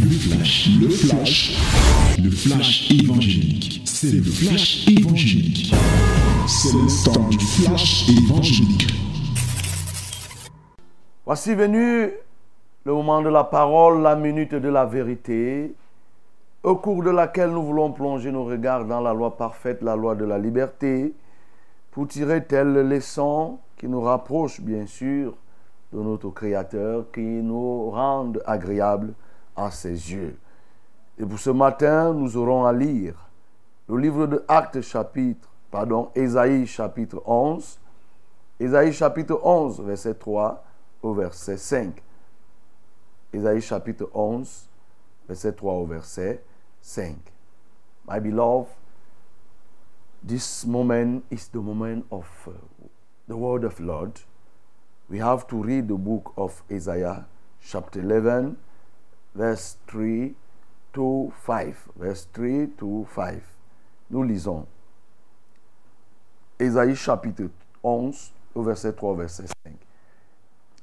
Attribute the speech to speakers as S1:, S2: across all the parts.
S1: Le flash, le flash, le flash évangélique. C'est le flash évangélique. C'est le temps du flash évangélique.
S2: Voici venu le moment de la parole, la minute de la vérité, au cours de laquelle nous voulons plonger nos regards dans la loi parfaite, la loi de la liberté, pour tirer telle leçon qui nous rapproche bien sûr de notre Créateur, qui nous rende agréables à ses yeux. Et pour ce matin, nous aurons à lire le livre de Actes chapitre, pardon, Ésaïe chapitre 11, Ésaïe chapitre 11, verset 3 au verset 5. Ésaïe chapitre 11, verset 3 au verset 5. My beloved, this moment is the moment of uh, the word of Lord. We have to read the book of Isaiah, chapter 11, verse 3 to 5. Verse 3 to 5. Nous lisons. Ésaïe chapitre 11, au verset 3, verset 5.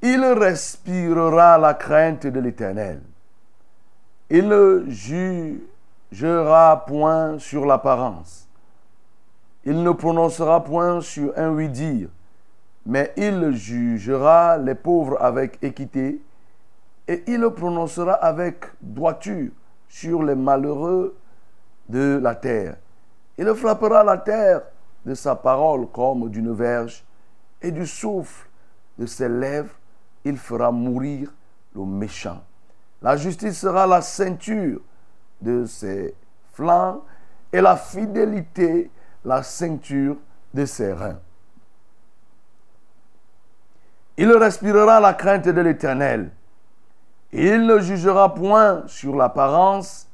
S2: Il respirera la crainte de l'Éternel. Il ne jugera point sur l'apparence. Il ne prononcera point sur un oui-dire, mais il jugera les pauvres avec équité et il prononcera avec droiture sur les malheureux de la terre. Il frappera la terre de sa parole comme d'une verge et du souffle de ses lèvres, il fera mourir le méchant. La justice sera la ceinture de ses flancs et la fidélité la ceinture de ses reins. Il respirera la crainte de l'Éternel. Il ne jugera point sur l'apparence,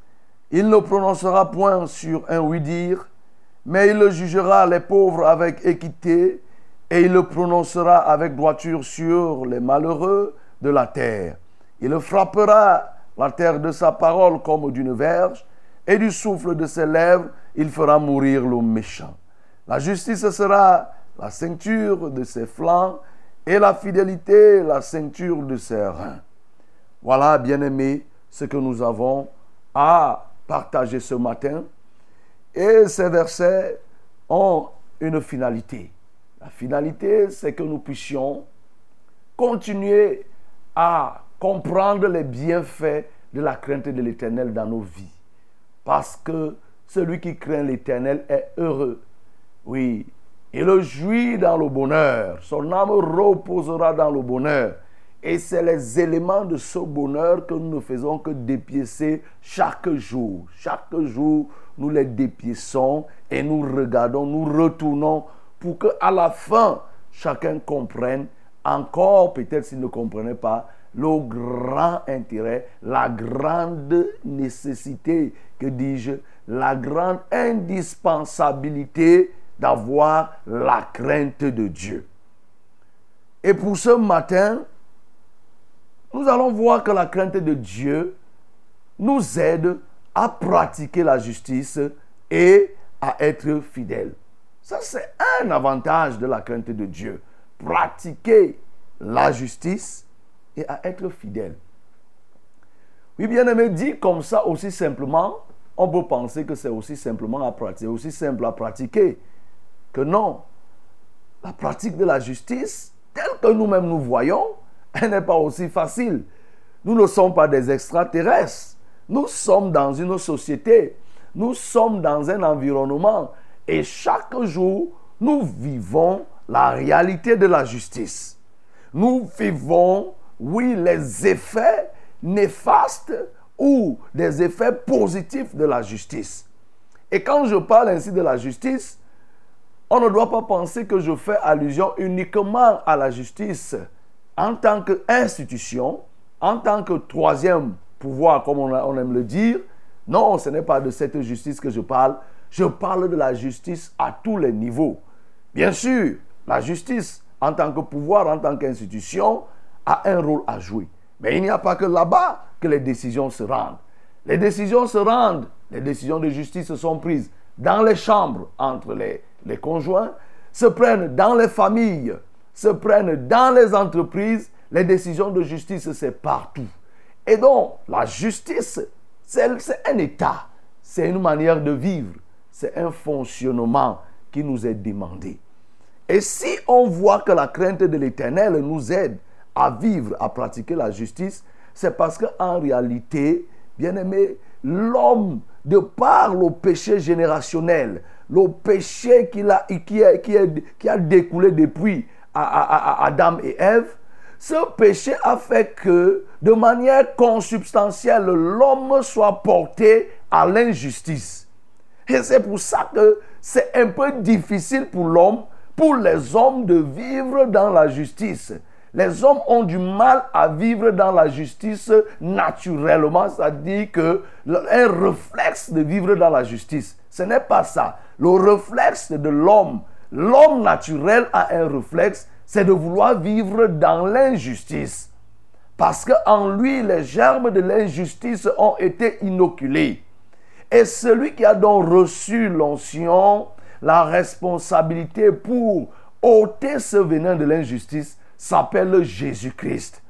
S2: il ne prononcera point sur un oui-dire, mais il jugera les pauvres avec équité, et il le prononcera avec droiture sur les malheureux de la terre. Il frappera la terre de sa parole comme d'une verge, et du souffle de ses lèvres, il fera mourir le méchant. La justice sera la ceinture de ses flancs, et la fidélité la ceinture de ses reins. Voilà, bien-aimés, ce que nous avons à partager ce matin. Et ces versets ont une finalité. La finalité, c'est que nous puissions continuer à comprendre les bienfaits de la crainte de l'Éternel dans nos vies. Parce que celui qui craint l'Éternel est heureux. Oui, il jouit dans le bonheur. Son âme reposera dans le bonheur. Et c'est les éléments de ce bonheur que nous ne faisons que dépiécer chaque jour. Chaque jour, nous les dépiéçons et nous regardons, nous retournons pour que à la fin, chacun comprenne encore, peut-être s'il ne comprenait pas, le grand intérêt, la grande nécessité, que dis-je, la grande indispensabilité d'avoir la crainte de Dieu. Et pour ce matin, nous allons voir que la crainte de Dieu nous aide à pratiquer la justice et à être fidèle. Ça, c'est un avantage de la crainte de Dieu. Pratiquer la justice et à être fidèle. Oui, bien aimé, dit comme ça aussi simplement, on peut penser que c'est aussi simplement à pratiquer, aussi simple à pratiquer que non. La pratique de la justice, telle que nous-mêmes nous voyons, elle n'est pas aussi facile. Nous ne sommes pas des extraterrestres. Nous sommes dans une société. Nous sommes dans un environnement. Et chaque jour, nous vivons la réalité de la justice. Nous vivons, oui, les effets néfastes ou des effets positifs de la justice. Et quand je parle ainsi de la justice, on ne doit pas penser que je fais allusion uniquement à la justice en tant qu'institution, en tant que troisième pouvoir, comme on, aime le dire. Non, ce n'est pas de cette justice que je parle. Je parle de la justice à tous les niveaux. Bien sûr, la justice en tant que pouvoir, en tant qu'institution, a un rôle à jouer. Mais il n'y a pas que là-bas que les décisions se rendent. Les décisions se rendent, les décisions de justice sont prises dans les chambres entre les, les conjoints, se prennent dans les familles, se prennent dans les entreprises. Les décisions de justice, c'est partout. Et donc, la justice, c'est un état, c'est une manière de vivre, c'est un fonctionnement qui nous est demandé. Et si on voit que la crainte de l'Éternel nous aide à vivre, à pratiquer la justice, c'est parce qu'en réalité, bien aimé, l'homme, de par le péché générationnel, le péché qui a, qui a, qui a découlé depuis Adam et Ève, ce péché a fait que, de manière consubstantielle, l'homme soit porté à l'injustice. Et c'est pour ça que c'est un peu difficile pour l'homme, pour les hommes de vivre dans la justice. Les hommes ont du mal à vivre dans la justice naturellement, c'est-à-dire que un réflexe de vivre dans la justice. Ce n'est pas ça. Le réflexe de l'homme, l'homme naturel a un réflexe, c'est de vouloir vivre dans l'injustice. Parce qu'en lui, les germes de l'injustice ont été inoculés. Et celui qui a donc reçu l'onction, la responsabilité pour ôter ce venin de l'injustice, s'appelle Jésus-Christ.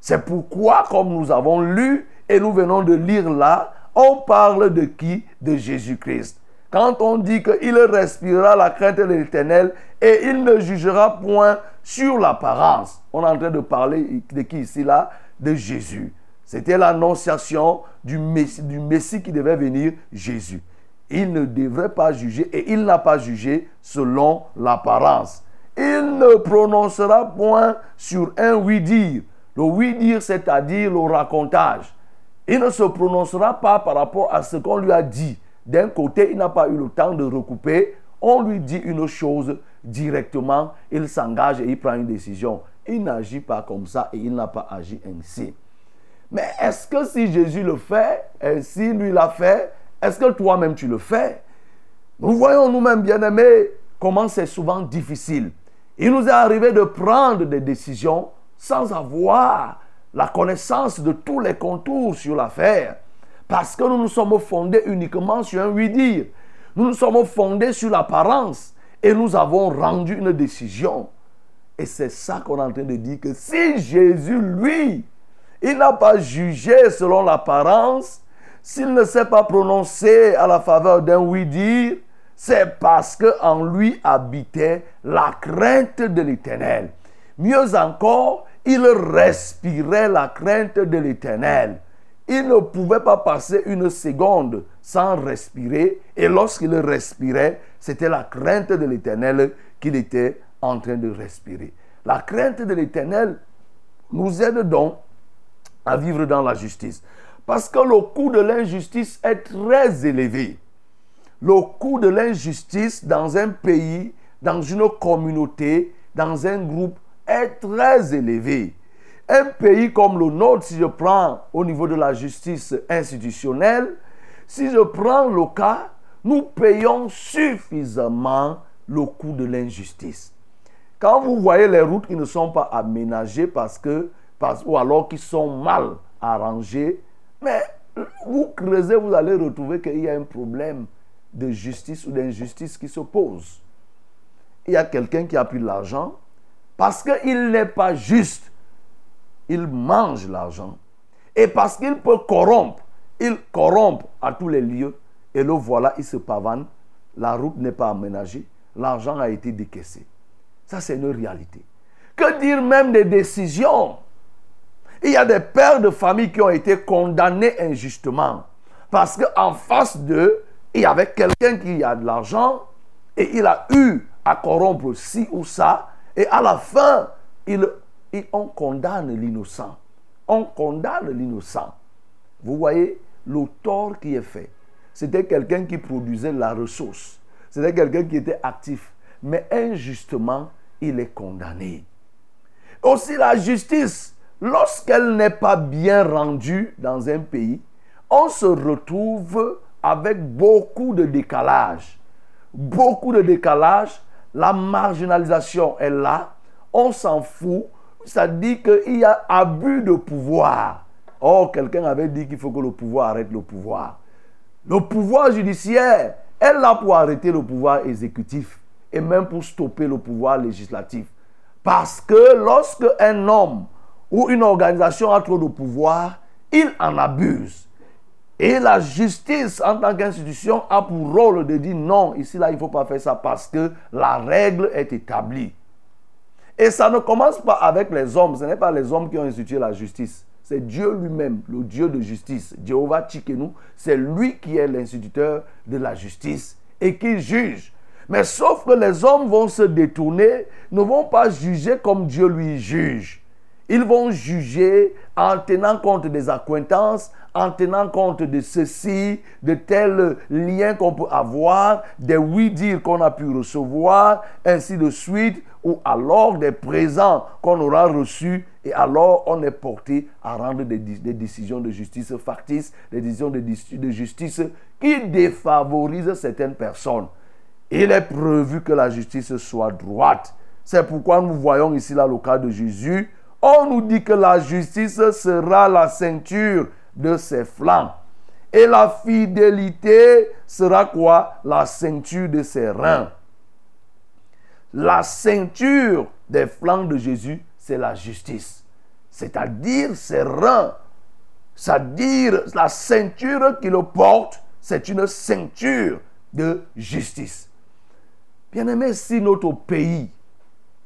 S2: C'est pourquoi, comme nous avons lu et nous venons de lire là, on parle de qui? De Jésus-Christ. Quand on dit qu'il respirera la crainte de l'éternel et il ne jugera point sur l'apparence, on est en train de parler de qui ici là? De Jésus. C'était l'annonciation du messie, qui devait venir, Jésus. Il ne devrait pas juger et il n'a pas jugé selon l'apparence il ne prononcera point sur un oui-dire. Le oui-dire, c'est-à-dire le racontage. Il ne se prononcera pas par rapport à ce qu'on lui a dit. D'un côté, il n'a pas eu le temps de recouper. On lui dit une chose directement, il s'engage et il prend une décision. Il n'agit pas comme ça et il n'a pas agi ainsi. Mais est-ce que si Jésus le fait, ainsi lui l'a fait, est-ce que toi-même tu le fais? Nous voyons nous-mêmes, bien-aimés, comment c'est souvent difficile. Il nous est arrivé de prendre des décisions sans avoir la connaissance de tous les contours sur l'affaire. Parce que nous nous sommes fondés uniquement sur un oui-dire. Nous nous sommes fondés sur l'apparence. Et nous avons rendu une décision. Et c'est ça qu'on est en train de dire que si Jésus, lui, il n'a pas jugé selon l'apparence, s'il ne s'est pas prononcé à la faveur d'un oui-dire, c'est parce qu'en lui habitait la crainte de l'éternel. Mieux encore, il respirait la crainte de l'éternel. Il ne pouvait pas passer une seconde sans respirer. Et lorsqu'il respirait, c'était la crainte de l'éternel qu'il était en train de respirer. La crainte de l'éternel nous aide donc à vivre dans la justice. Parce que le coût de l'injustice est très élevé le coût de l'injustice dans un pays, dans une communauté, dans un groupe est très élevé. Un pays comme le nôtre, si je prends au niveau de la justice institutionnelle, si je prends le cas, nous payons suffisamment le coût de l'injustice. Quand vous voyez les routes qui ne sont pas aménagées parce que, ou alors qui sont mal arrangées, mais vous creusez, vous allez retrouver qu'il y a un problème de justice ou d'injustice qui s'opposent. Il y a quelqu'un qui a pris l'argent parce qu'il n'est pas juste. Il mange l'argent. Et parce qu'il peut corrompre, il corrompt à tous les lieux. Et le voilà, il se pavane. La route n'est pas aménagée. L'argent a été décaissé. Ça, c'est une réalité. Que dire même des décisions? Il y a des pères de famille qui ont été condamnés injustement. Parce qu'en face d'eux, il y avait quelqu'un qui a de l'argent et il a eu à corrompre ci ou ça. Et à la fin, il, on condamne l'innocent. On condamne l'innocent. Vous voyez le tort qui est fait. C'était quelqu'un qui produisait la ressource. C'était quelqu'un qui était actif. Mais injustement, il est condamné. Aussi la justice, lorsqu'elle n'est pas bien rendue dans un pays, on se retrouve avec beaucoup de décalage. Beaucoup de décalage. La marginalisation est là. On s'en fout. Ça dit qu'il y a abus de pouvoir. Or, quelqu'un avait dit qu'il faut que le pouvoir arrête le pouvoir. Le pouvoir judiciaire est là pour arrêter le pouvoir exécutif et même pour stopper le pouvoir législatif. Parce que lorsque un homme ou une organisation a trop de pouvoir, il en abuse. Et la justice, en tant qu'institution, a pour rôle de dire non, ici, là, il ne faut pas faire ça parce que la règle est établie. Et ça ne commence pas avec les hommes. Ce n'est pas les hommes qui ont institué la justice. C'est Dieu lui-même, le Dieu de justice. Jéhovah Tchikenu, c'est lui qui est l'instituteur de la justice et qui juge. Mais sauf que les hommes vont se détourner, ne vont pas juger comme Dieu lui juge. Ils vont juger en tenant compte des acquaintances, en tenant compte de ceci, de tels liens qu'on peut avoir, des oui-dire qu'on a pu recevoir, ainsi de suite, ou alors des présents qu'on aura reçus, et alors on est porté à rendre des, décisions de justice factices, des décisions de, de justice qui défavorisent certaines personnes. Il est prévu que la justice soit droite. C'est pourquoi nous voyons ici là le cas de Jésus. On nous dit que la justice sera la ceinture de ses flancs. Et la fidélité sera quoi? La ceinture de ses reins. La ceinture des flancs de Jésus, c'est la justice. C'est-à-dire ses reins. C'est-à-dire la ceinture qu'il porte, c'est une ceinture de justice. Bien-aimé, si notre pays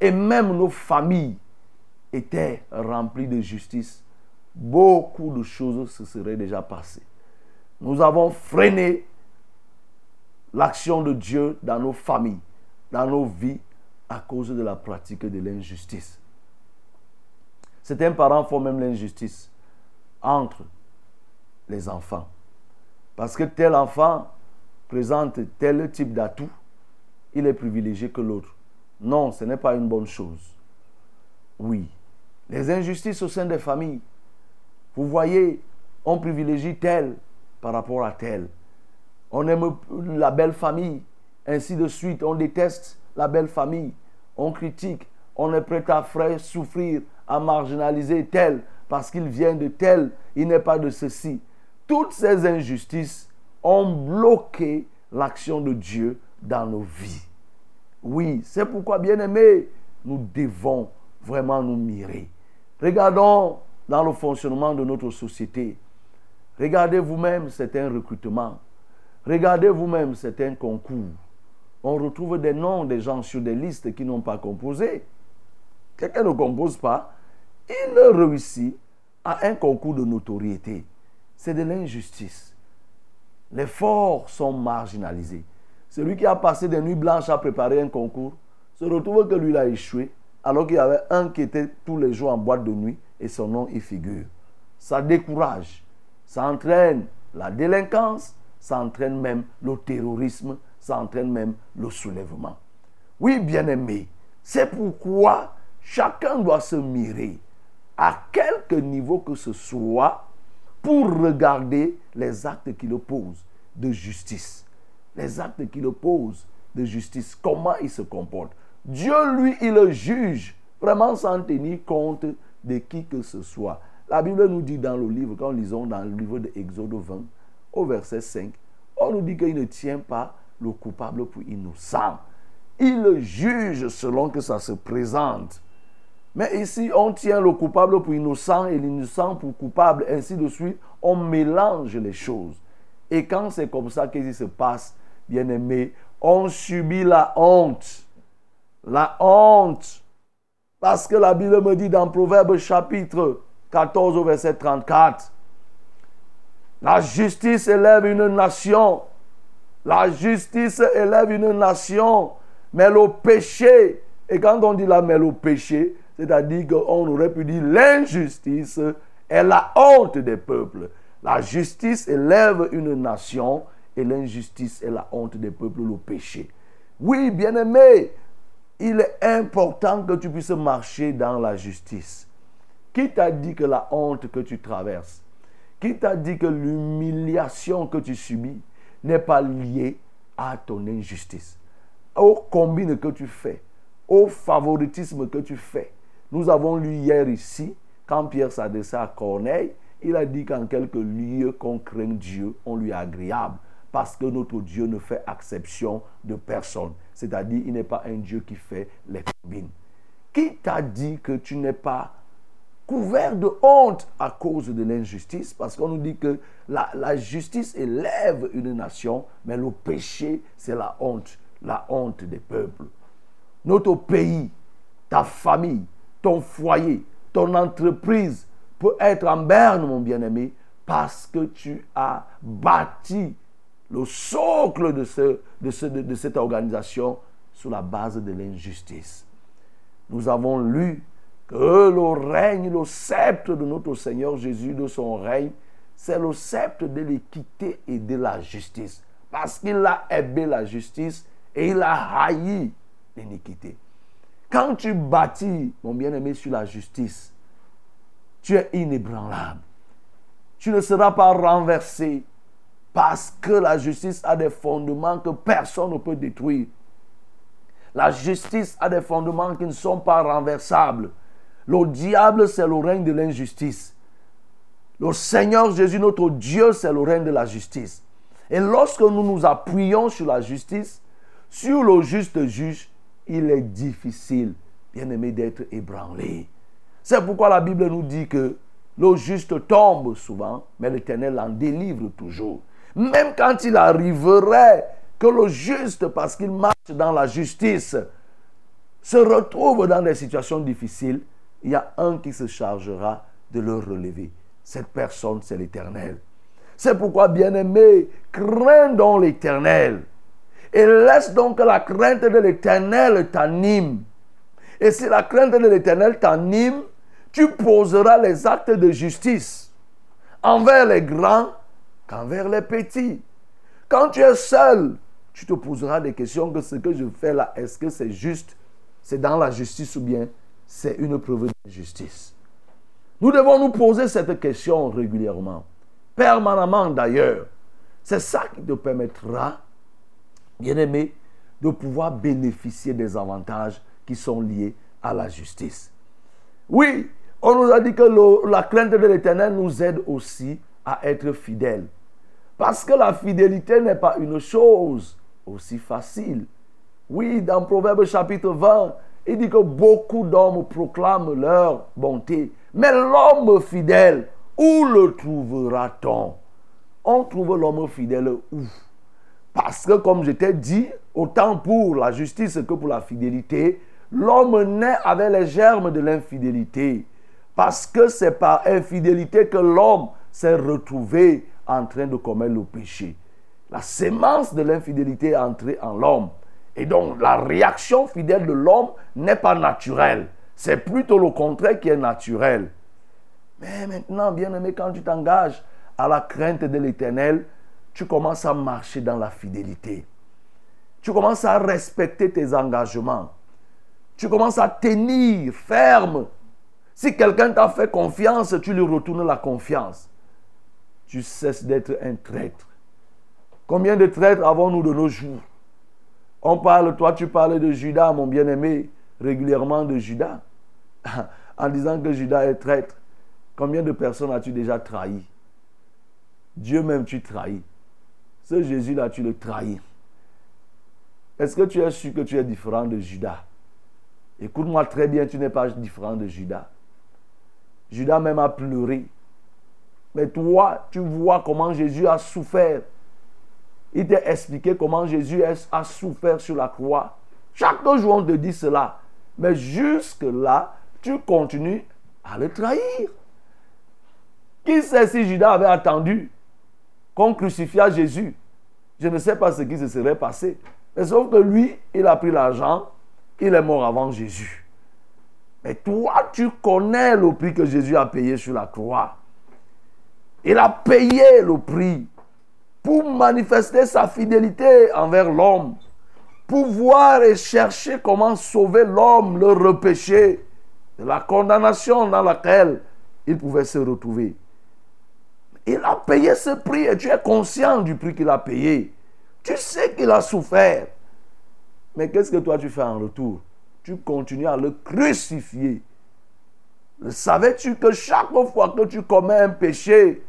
S2: et même nos familles étaient remplies de justice, beaucoup de choses se seraient déjà passées. Nous avons freiné l'action de Dieu dans nos familles, dans nos vies, à cause de la pratique de l'injustice. Certains parents font même l'injustice entre les enfants. Parce que tel enfant présente tel type d'atout, il est privilégié que l'autre. Non, ce n'est pas une bonne chose. Oui, les injustices au sein des familles. Vous voyez, on privilégie tel par rapport à tel. On aime la belle famille, ainsi de suite. On déteste la belle famille. On critique. On est prêt à faire souffrir, à marginaliser tel parce qu'il vient de tel. Il n'est pas de ceci. Toutes ces injustices ont bloqué l'action de Dieu dans nos vies. Oui, c'est pourquoi, bien aimés, nous devons vraiment nous mirer. Regardons dans le fonctionnement de notre société. Regardez vous-même certains recrutements. Regardez vous-même certains concours. On retrouve des noms des gens sur des listes qui n'ont pas composé. Quelqu'un ne compose pas. Il réussit à un concours de notoriété. C'est de l'injustice. Les forts sont marginalisés. Celui qui a passé des nuits blanches à préparer un concours se retrouve que lui a échoué, alors qu'il y avait un qui était tous les jours en boîte de nuit et son nom y figure. Ça décourage, ça entraîne la délinquance, ça entraîne même le terrorisme, ça entraîne même le soulèvement. Oui, bien-aimé, c'est pourquoi chacun doit se mirer à quelque niveau que ce soit pour regarder les actes qu'il oppose de justice les actes qu'il oppose de justice, comment il se comporte. Dieu, lui, il le juge vraiment sans tenir compte de qui que ce soit. La Bible nous dit dans le livre, quand nous lisons dans le livre de Exode 20, au verset 5, on nous dit qu'il ne tient pas le coupable pour innocent. Il le juge selon que ça se présente. Mais ici, on tient le coupable pour innocent et l'innocent pour coupable, ainsi de suite. On mélange les choses. Et quand c'est comme ça qu'il se passe, bien-aimés, on subit la honte. La honte. Parce que la Bible me dit dans Proverbe chapitre 14 au verset 34, la justice élève une nation. La justice élève une nation. Mais le péché, et quand on dit là, mais le péché, c'est-à-dire qu'on aurait pu dire l'injustice est la honte des peuples. La justice élève une nation, et l'injustice et la honte des peuples, le péché. Oui, bien-aimé, il est important que tu puisses marcher dans la justice. Qui t'a dit que la honte que tu traverses, qui t'a dit que l'humiliation que tu subis n'est pas liée à ton injustice, au combine que tu fais, au favoritisme que tu fais. Nous avons lu hier ici, quand Pierre s'adressait à Corneille, il a dit qu'en quelques lieux qu'on craint Dieu, on lui est agréable parce que notre Dieu ne fait exception de personne. C'est-à-dire, il n'est pas un Dieu qui fait les combines. Qui t'a dit que tu n'es pas couverts de honte à cause de l'injustice, parce qu'on nous dit que la, la justice élève une nation, mais le péché, c'est la honte, la honte des peuples. Notre pays, ta famille, ton foyer, ton entreprise peut être en berne, mon bien-aimé, parce que tu as bâti le socle de, ce, de, ce, de, de cette organisation sur la base de l'injustice. Nous avons lu que le règne, le sceptre de notre Seigneur Jésus, de son règne, c'est le sceptre de l'équité et de la justice. Parce qu'il a aimé la justice et il a haï l'iniquité. Quand tu bâtis, mon bien-aimé, sur la justice, tu es inébranlable. Tu ne seras pas renversé parce que la justice a des fondements que personne ne peut détruire. La justice a des fondements qui ne sont pas renversables. Le diable, c'est le règne de l'injustice. Le Seigneur Jésus, notre Dieu, c'est le règne de la justice. Et lorsque nous nous appuyons sur la justice, sur le juste juge, il est difficile, bien aimé, d'être ébranlé. C'est pourquoi la Bible nous dit que le juste tombe souvent, mais l'Éternel en délivre toujours. Même quand il arriverait que le juste, parce qu'il marche dans la justice, se retrouve dans des situations difficiles, il y a un qui se chargera de le relever. Cette personne, c'est l'Éternel. C'est pourquoi, bien-aimé, crains donc l'Éternel. Et laisse donc que la crainte de l'Éternel t'anime. Et si la crainte de l'Éternel t'anime, tu poseras les actes de justice envers les grands qu'envers les petits. Quand tu es seul, tu te poseras des questions que ce que je fais là, est-ce que c'est juste C'est dans la justice ou bien c'est une preuve de justice? Nous devons nous poser cette question régulièrement, permanemment d'ailleurs. C'est ça qui te permettra, bien aimé, de pouvoir bénéficier des avantages qui sont liés à la justice. Oui, on nous a dit que la crainte de l'éternel nous aide aussi à être fidèles. Parce que la fidélité n'est pas une chose aussi facile. Oui, dans Proverbe chapitre 20, il dit que beaucoup d'hommes proclament leur bonté. Mais l'homme fidèle, où le trouvera-t-on? On trouve l'homme fidèle où? Parce que comme je t'ai dit, autant pour la justice que pour la fidélité, l'homme naît avec les germes de l'infidélité. Parce que c'est par infidélité que l'homme s'est retrouvé en train de commettre le péché. La sémence de l'infidélité est entrée en l'homme. Et donc la réaction fidèle de l'homme n'est pas naturelle. C'est plutôt le contraire qui est naturel. Mais maintenant, bien aimé, quand tu t'engages à la crainte de l'éternel, tu commences à marcher dans la fidélité. Tu commences à respecter tes engagements. Tu commences à tenir ferme. Si quelqu'un t'a fait confiance, tu lui retournes la confiance. Tu cesses d'être un traître. Combien de traîtres avons-nous de nos jours? On parle, toi tu parles de Judas, mon bien-aimé, régulièrement de Judas, en disant que Judas est traître. Combien de personnes as-tu déjà trahi? Dieu même tu trahis. Ce Jésus-là, tu le trahis. Est-ce que tu es sûr que tu es différent de Judas Écoute-moi très bien, tu n'es pas différent de Judas. Judas même a pleuré. Mais toi, tu vois comment Jésus a souffert. Il t'a expliqué comment Jésus a souffert sur la croix. Chaque jour, on te dit cela. Mais jusque-là, tu continues à le trahir. Qui sait si Judas avait attendu qu'on crucifia Jésus? Je ne sais pas ce qui se serait passé. Mais sauf que lui, il a pris l'argent, il est mort avant Jésus. Mais toi, tu connais le prix que Jésus a payé sur la croix. Il a payé le prix pour manifester sa fidélité envers l'homme, pour voir et chercher comment sauver l'homme, le repêcher de la condamnation dans laquelle il pouvait se retrouver. Il a payé ce prix et tu es conscient du prix qu'il a payé. Tu sais qu'il a souffert. Mais qu'est-ce que toi tu fais en retour? Tu continues à le crucifier. Savais-tu que chaque fois que tu commets un péché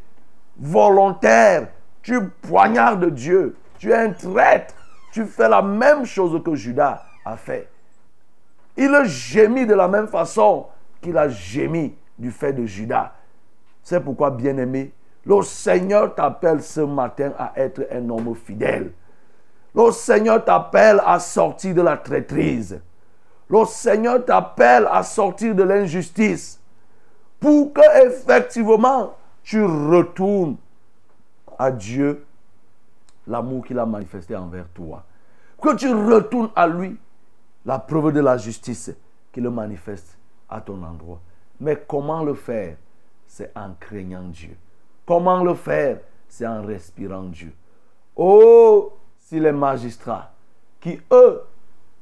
S2: volontaire, tu poignardes Dieu, tu es un traître, tu fais la même chose que Judas a fait. Il gémit de la même façon qu'il a gémi du fait de Judas. C'est pourquoi, bien-aimé, le Seigneur t'appelle ce matin à être un homme fidèle. Le Seigneur t'appelle à sortir de la traîtrise. Le Seigneur t'appelle à sortir de l'injustice pour que effectivement tu retournes à Dieu l'amour qu'il a manifesté envers toi. Que tu retournes à lui la preuve de la justice qu'il manifeste à ton endroit. Mais comment le faire? C'est en craignant Dieu. Comment le faire? C'est en respirant Dieu. Oh, si les magistrats, qui eux,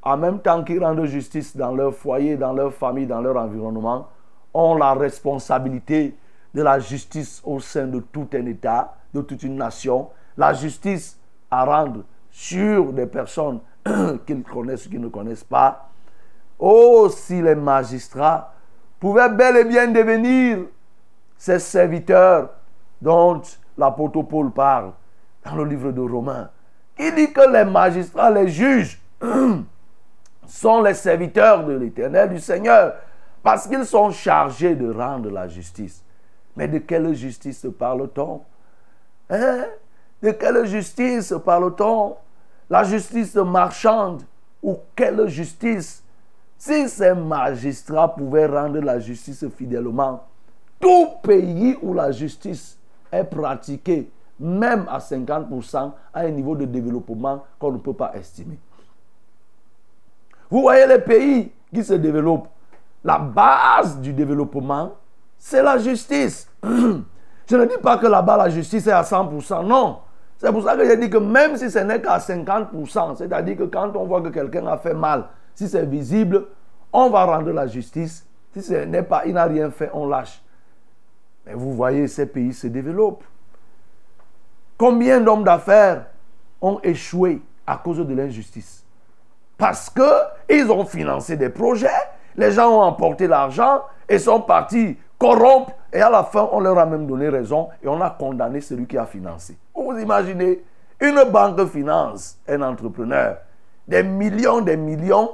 S2: en même temps qu'ils rendent justice dans leur foyer, dans leur famille, dans leur environnement, ont la responsabilité de la justice au sein de tout un État, de toute une nation, la justice à rendre sur des personnes qu'ils connaissent ou qu'ils ne connaissent pas. Oh, si les magistrats pouvaient bel et bien devenir ces serviteurs dont l'apôtre Paul parle dans le livre de Romains. Il dit que les magistrats, les juges, sont les serviteurs de l'éternel, du Seigneur, parce qu'ils sont chargés de rendre la justice. Mais de quelle justice parle-t-on? Hein? De quelle justice parle-t-on? La justice marchande ou quelle justice? Si ces magistrats pouvaient rendre la justice fidèlement, tout pays où la justice est pratiquée, même à 50%, à un niveau de développement qu'on ne peut pas estimer. Vous voyez les pays qui se développent, la base du développement, c'est la justice. Je ne dis pas que là-bas la justice est à 100%, non. C'est pour ça que j'ai dit que même si ce n'est qu'à 50%, c'est-à-dire que quand on voit que quelqu'un a fait mal, si c'est visible, on va rendre la justice. Si ce n'est pas, il n'a rien fait, on lâche. Mais vous voyez, ces pays se développent. Combien d'hommes d'affaires ont échoué à cause de l'injustice? Parce qu'ils ont financé des projets, les gens ont emporté l'argent et sont partis corrompre et à la fin, on leur a même donné raison et on a condamné celui qui a financé. Vous imaginez, une banque finance un entrepreneur des millions, des millions,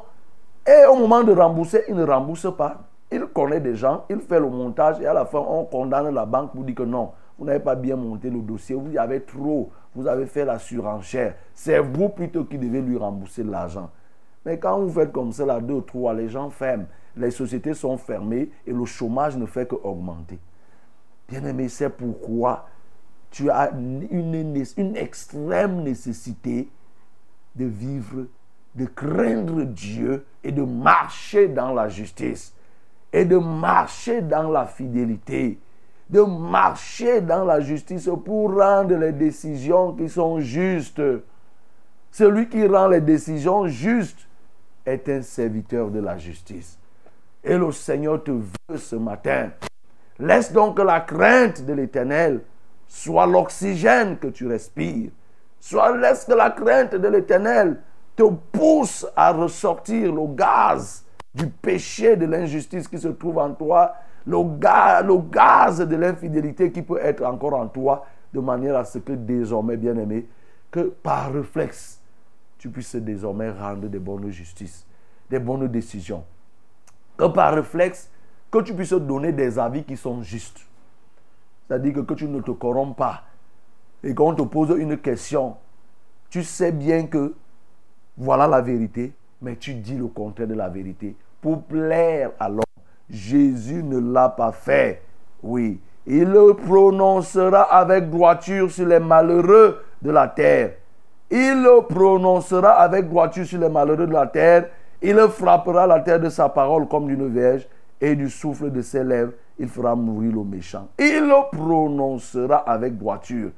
S2: et au moment de rembourser, il ne rembourse pas. Il connaît des gens, il fait le montage et à la fin, on condamne la banque pour dire que non, vous n'avez pas bien monté le dossier, vous y avez trop, vous avez fait la surenchère. C'est vous plutôt qui devez lui rembourser l'argent. Mais quand vous faites comme ça, là, deux, trois, les gens ferment, les sociétés sont fermées et le chômage ne fait qu'augmenter. Bien-aimé, c'est pourquoi tu as une, une extrême nécessité de vivre, de craindre Dieu et de marcher dans la justice et de marcher dans la fidélité, de marcher dans la justice pour rendre les décisions qui sont justes. Celui qui rend les décisions justes est un serviteur de la justice. Et le Seigneur te veut ce matin. Laisse donc la crainte de l'Éternel soit l'oxygène que tu respires. Soit laisse que la crainte de l'Éternel te pousse à ressortir le gaz du péché, de l'injustice qui se trouve en toi, le gaz, le gaz de l'infidélité qui peut être encore en toi, de manière à ce que désormais, bien aimé, que par réflexe, tu puisses désormais rendre des bonnes justices, des bonnes décisions. Que par réflexe, que tu puisses donner des avis qui sont justes. C'est-à-dire que, que tu ne te corromps pas. Et quand on te pose une question, tu sais bien que voilà la vérité, mais tu dis le contraire de la vérité pour plaire à l'homme. Jésus ne l'a pas fait. Oui. Il le prononcera avec droiture sur les malheureux de la terre. Il le prononcera avec droiture sur les malheureux de la terre. Il frappera la terre de sa parole comme d'une verge et du souffle de ses lèvres, il fera mourir le méchant. Il le prononcera avec droiture.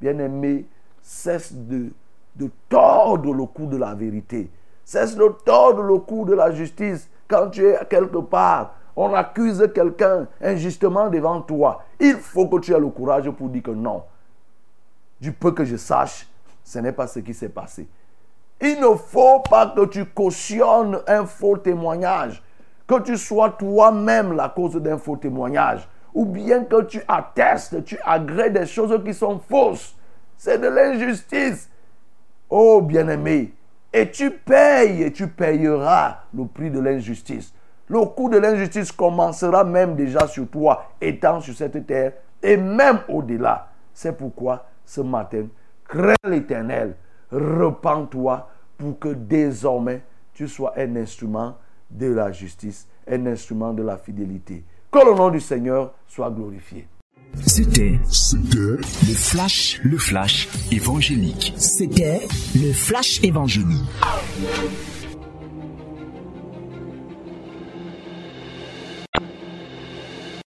S2: Bien-aimé, cesse de, de tordre le cou de la vérité. Cesse de tordre le cou de la justice. Quand tu es quelque part, on accuse quelqu'un injustement devant toi. Il faut que tu aies le courage pour dire que non. Du peu que je sache, ce n'est pas ce qui s'est passé. Il ne faut pas que tu cautionnes un faux témoignage, que tu sois toi-même la cause d'un faux témoignage, ou bien que tu attestes, tu agrées des choses qui sont fausses. C'est de l'injustice. Oh bien-aimé, et tu payes et tu payeras le prix de l'injustice. Le coup de l'injustice commencera même déjà sur toi, étant sur cette terre, et même au-delà. C'est pourquoi ce matin, crains l'Éternel, repens-toi pour que désormais tu sois un instrument de la justice, un instrument de la fidélité. Que le nom du Seigneur soit glorifié.
S3: C'était
S1: C'était
S3: le flash, le flash évangélique.
S4: C'était le flash évangélique.